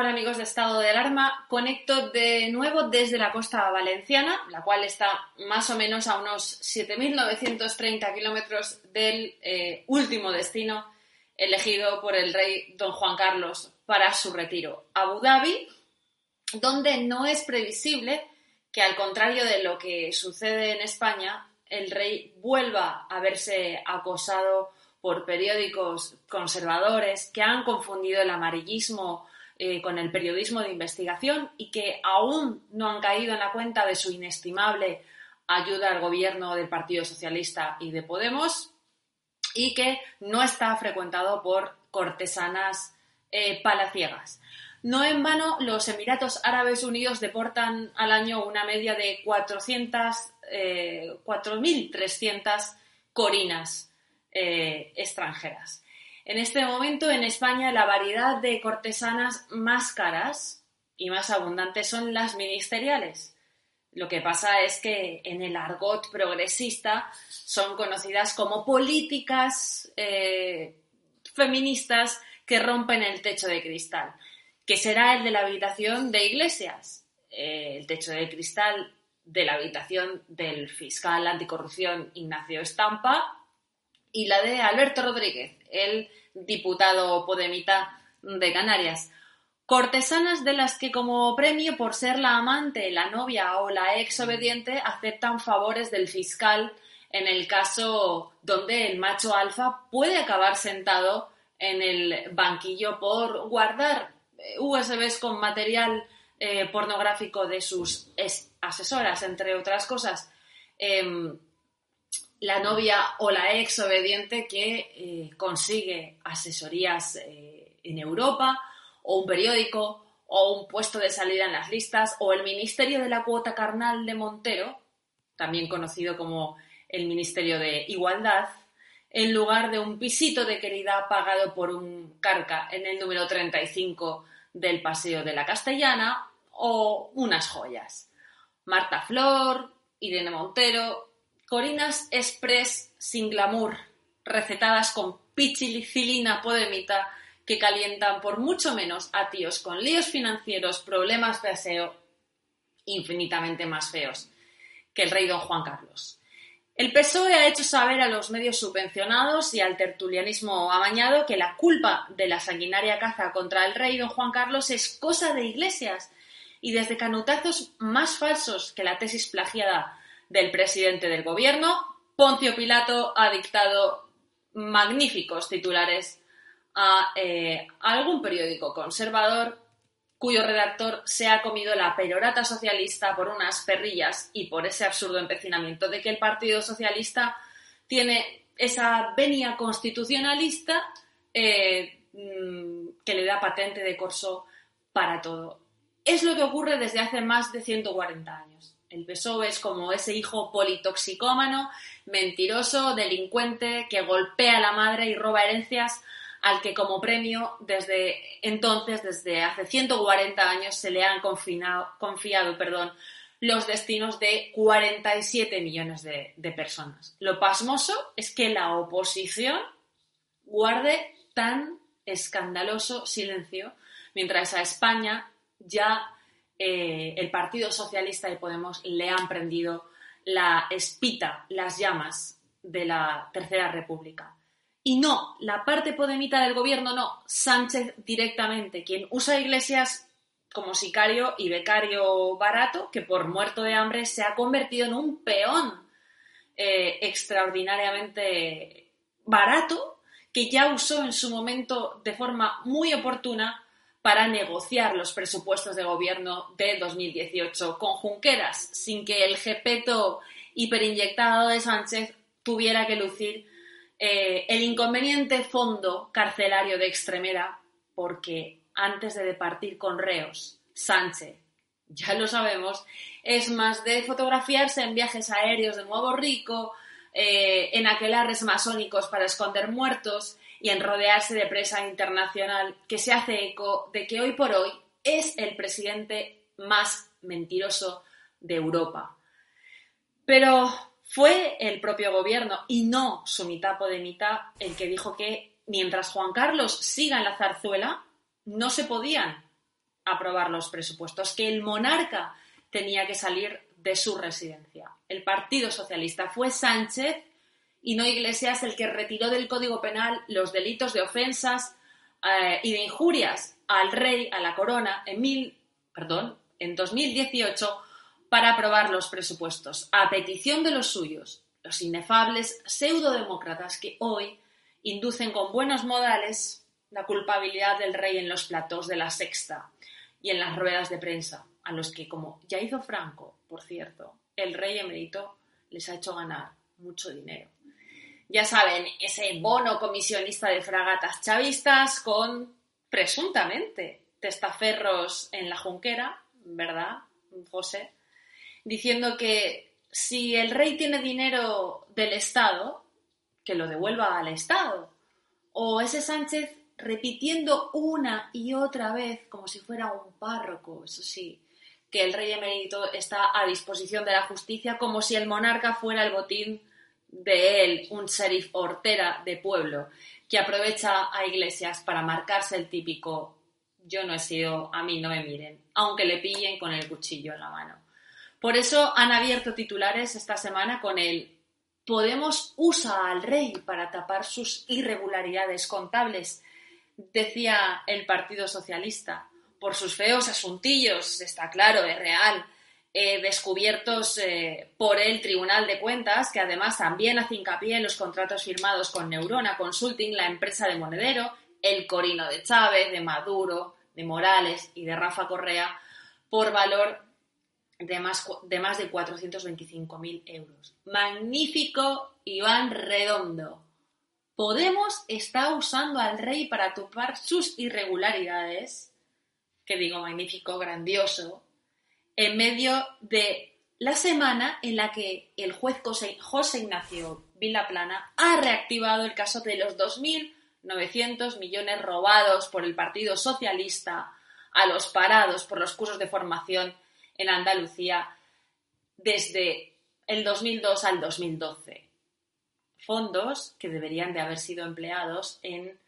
Hola amigos de Estado de Alarma, conecto de nuevo desde la costa valenciana, la cual está más o menos a unos 7.930 kilómetros del eh, último destino elegido por el rey don Juan Carlos para su retiro, Abu Dhabi, donde no es previsible que al contrario de lo que sucede en España, el rey vuelva a verse acosado por periódicos conservadores que han confundido el amarillismo eh, con el periodismo de investigación y que aún no han caído en la cuenta de su inestimable ayuda al gobierno del Partido Socialista y de Podemos y que no está frecuentado por cortesanas eh, palaciegas. No en vano, los Emiratos Árabes Unidos deportan al año una media de 400, eh, 4.300 corinas eh, extranjeras. En este momento en España la variedad de cortesanas más caras y más abundantes son las ministeriales. Lo que pasa es que en el argot progresista son conocidas como políticas eh, feministas que rompen el techo de cristal, que será el de la habitación de Iglesias, eh, el techo de cristal de la habitación del fiscal anticorrupción Ignacio Estampa y la de Alberto Rodríguez, el diputado podemita de Canarias. Cortesanas de las que como premio por ser la amante, la novia o la ex obediente aceptan favores del fiscal en el caso donde el macho alfa puede acabar sentado en el banquillo por guardar eh, USBs con material eh, pornográfico de sus asesoras, entre otras cosas. Eh, la novia o la ex obediente que eh, consigue asesorías eh, en Europa o un periódico o un puesto de salida en las listas o el Ministerio de la Cuota Carnal de Montero, también conocido como el Ministerio de Igualdad, en lugar de un pisito de querida pagado por un carca en el número 35 del Paseo de la Castellana o unas joyas. Marta Flor, Irene Montero, Corinas Express sin glamour, recetadas con pichilicilina podemita que calientan por mucho menos a tíos con líos financieros, problemas de aseo infinitamente más feos que el rey don Juan Carlos. El PSOE ha hecho saber a los medios subvencionados y al tertulianismo amañado que la culpa de la sanguinaria caza contra el rey don Juan Carlos es cosa de iglesias y desde canutazos más falsos que la tesis plagiada del presidente del gobierno, Poncio Pilato ha dictado magníficos titulares a, eh, algún periódico conservador cuyo redactor se ha comido la perorata socialista por unas perrillas y por ese absurdo empecinamiento de que el Partido Socialista tiene esa venia constitucionalista eh, que le da patente de corso para todo. Es lo que ocurre desde hace más de 140 años. El PSOE es como ese hijo politoxicómano, mentiroso, delincuente, que golpea a la madre y roba herencias al que como premio desde entonces, desde hace 140 años, se le han confiado perdón, los destinos de 47 millones de, de personas. Lo pasmoso es que la oposición guarde tan escandaloso silencio, mientras a España ya eh, el Partido Socialista y Podemos le han prendido la espita, las llamas de la Tercera República. Y no, la parte podemita del gobierno no, Sánchez directamente, quien usa Iglesias como sicario y becario barato, que por muerto de hambre se ha convertido en un peón eh, extraordinariamente barato, que ya usó en su momento de forma muy oportuna para negociar los presupuestos de gobierno de 2018 con Junqueras, sin que el jepeto hiperinyectado de Sánchez tuviera que lucir eh, el inconveniente fondo carcelario de Extremera, porque antes de departir con reos, Sánchez, ya lo sabemos, es más de fotografiarse en viajes aéreos de Nuevo Rico, eh, en aquelarres masónicos para esconder muertos y en rodearse de presa internacional que se hace eco de que hoy por hoy es el presidente más mentiroso de Europa. Pero fue el propio gobierno y no su mitad de mitad el que dijo que mientras Juan Carlos siga en la zarzuela, no se podían aprobar los presupuestos, que el monarca tenía que salir de su residencia. El Partido Socialista fue Sánchez y no Iglesias el que retiró del Código Penal los delitos de ofensas eh, y de injurias al rey, a la corona, en, mil, perdón, en 2018 para aprobar los presupuestos, a petición de los suyos, los inefables pseudodemócratas que hoy inducen con buenos modales la culpabilidad del rey en los platos de la sexta y en las ruedas de prensa, a los que, como ya hizo Franco, por cierto, el rey emérito les ha hecho ganar mucho dinero ya saben, ese bono comisionista de fragatas chavistas con presuntamente testaferros en la junquera, ¿verdad, José? Diciendo que si el rey tiene dinero del Estado, que lo devuelva al Estado. O ese Sánchez repitiendo una y otra vez, como si fuera un párroco, eso sí, que el rey emérito está a disposición de la justicia, como si el monarca fuera el botín de él un sheriff hortera de pueblo que aprovecha a Iglesias para marcarse el típico yo no he sido, a mí no me miren, aunque le pillen con el cuchillo en la mano. Por eso han abierto titulares esta semana con el Podemos usa al rey para tapar sus irregularidades contables, decía el Partido Socialista. Por sus feos asuntillos, está claro, es real eh, descubiertos eh, por el Tribunal de Cuentas, que además también hace hincapié en los contratos firmados con Neurona Consulting, la empresa de Monedero, el Corino de Chávez, de Maduro, de Morales y de Rafa Correa, por valor de más de, más de 425.000 euros. Magnífico Iván Redondo. Podemos está usando al rey para topar sus irregularidades, que digo magnífico, grandioso, en medio de la semana en la que el juez José Ignacio Vilaplana ha reactivado el caso de los 2.900 millones robados por el Partido Socialista a los parados por los cursos de formación en Andalucía desde el 2002 al 2012. Fondos que deberían de haber sido empleados en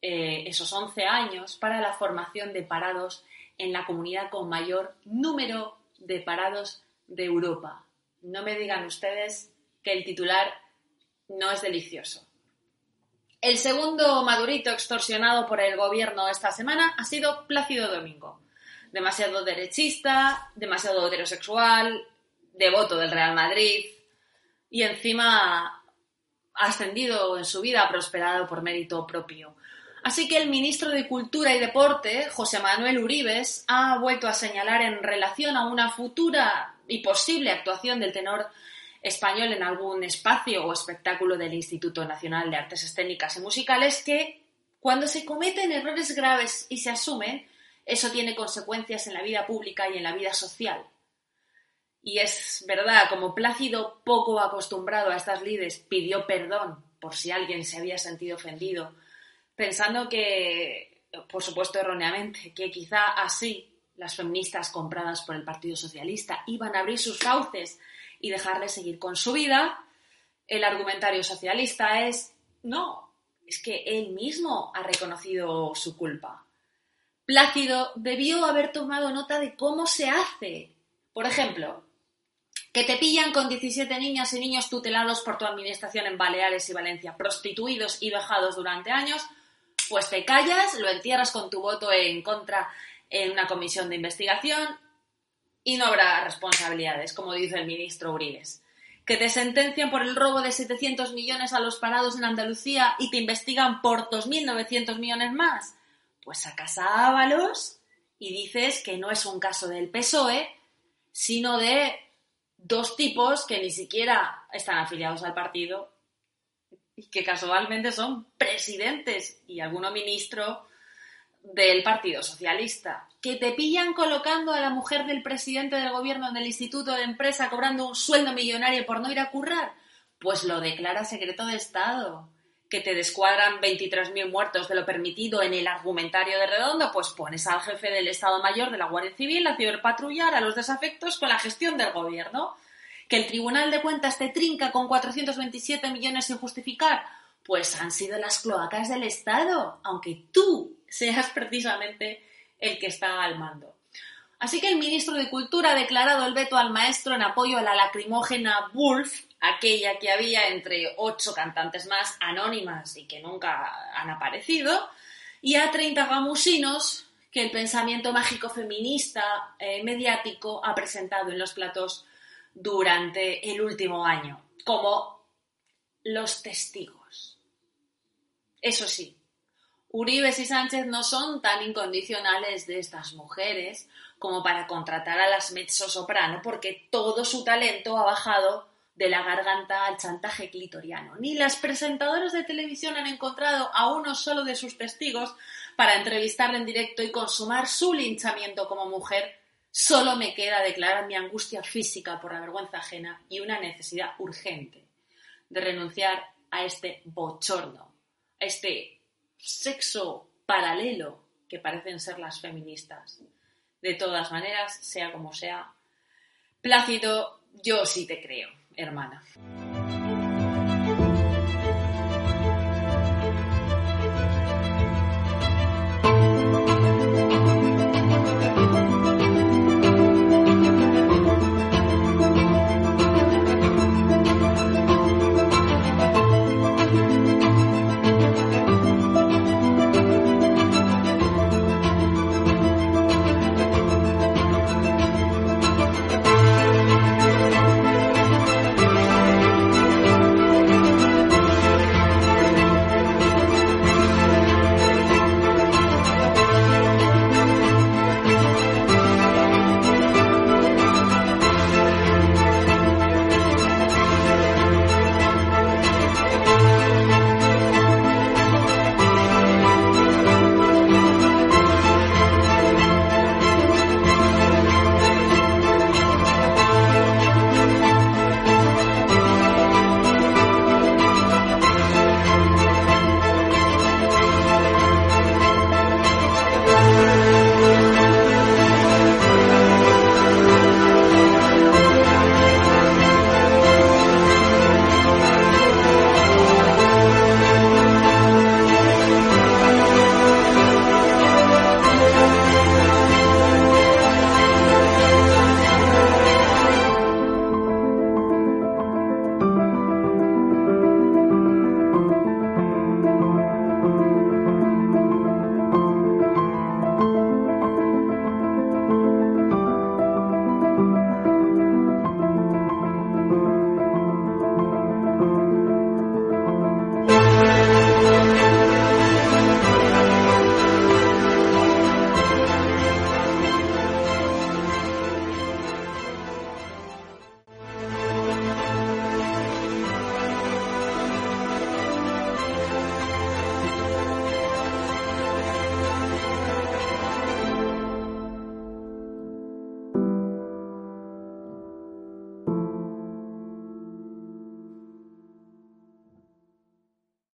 eh, esos 11 años para la formación de parados en la comunidad con mayor número de parados de Europa. No me digan ustedes que el titular no es delicioso. El segundo Madurito extorsionado por el gobierno esta semana ha sido Plácido Domingo. Demasiado derechista, demasiado heterosexual, devoto del Real Madrid y encima ascendido en su vida, prosperado por mérito propio. Así que el ministro de Cultura y Deporte, José Manuel Uribes, ha vuelto a señalar en relación a una futura y posible actuación del tenor español en algún espacio o espectáculo del Instituto Nacional de Artes Escénicas y Musicales que cuando se cometen errores graves y se asumen, eso tiene consecuencias en la vida pública y en la vida social. Y es verdad, como Plácido, poco acostumbrado a estas lides, pidió perdón por si alguien se había sentido ofendido pensando que, por supuesto erróneamente, que quizá así las feministas compradas por el Partido Socialista iban a abrir sus fauces y dejarle seguir con su vida, el argumentario socialista es, no, es que él mismo ha reconocido su culpa. Plácido debió haber tomado nota de cómo se hace. Por ejemplo, que te pillan con 17 niñas y niños tutelados por tu administración en Baleares y Valencia, prostituidos y vejados durante años, pues te callas, lo entierras con tu voto en contra en una comisión de investigación y no habrá responsabilidades, como dice el ministro Uriles. Que te sentencian por el robo de 700 millones a los parados en Andalucía y te investigan por 2.900 millones más. Pues sacas a Ábalos y dices que no es un caso del PSOE, sino de dos tipos que ni siquiera están afiliados al partido y que casualmente son presidentes y alguno ministro del Partido Socialista, que te pillan colocando a la mujer del presidente del gobierno en el Instituto de Empresa cobrando un sueldo millonario por no ir a currar, pues lo declara secreto de Estado. Que te descuadran 23.000 muertos de lo permitido en el argumentario de Redondo, pues pones al jefe del Estado Mayor de la Guardia Civil a ciberpatrullar a los desafectos con la gestión del gobierno. Que el Tribunal de Cuentas te trinca con 427 millones sin justificar, pues han sido las cloacas del Estado, aunque tú seas precisamente el que está al mando. Así que el ministro de Cultura ha declarado el veto al maestro en apoyo a la lacrimógena Wolf, aquella que había entre ocho cantantes más anónimas y que nunca han aparecido, y a 30 gamusinos que el pensamiento mágico feminista eh, mediático ha presentado en los platos durante el último año, como los testigos. Eso sí, Uribes y Sánchez no son tan incondicionales de estas mujeres como para contratar a las mezzo-soprano porque todo su talento ha bajado de la garganta al chantaje clitoriano. Ni las presentadoras de televisión han encontrado a uno solo de sus testigos para entrevistarle en directo y consumar su linchamiento como mujer. Solo me queda declarar mi angustia física por la vergüenza ajena y una necesidad urgente de renunciar a este bochorno, a este sexo paralelo que parecen ser las feministas. De todas maneras, sea como sea, Plácido, yo sí te creo, hermana.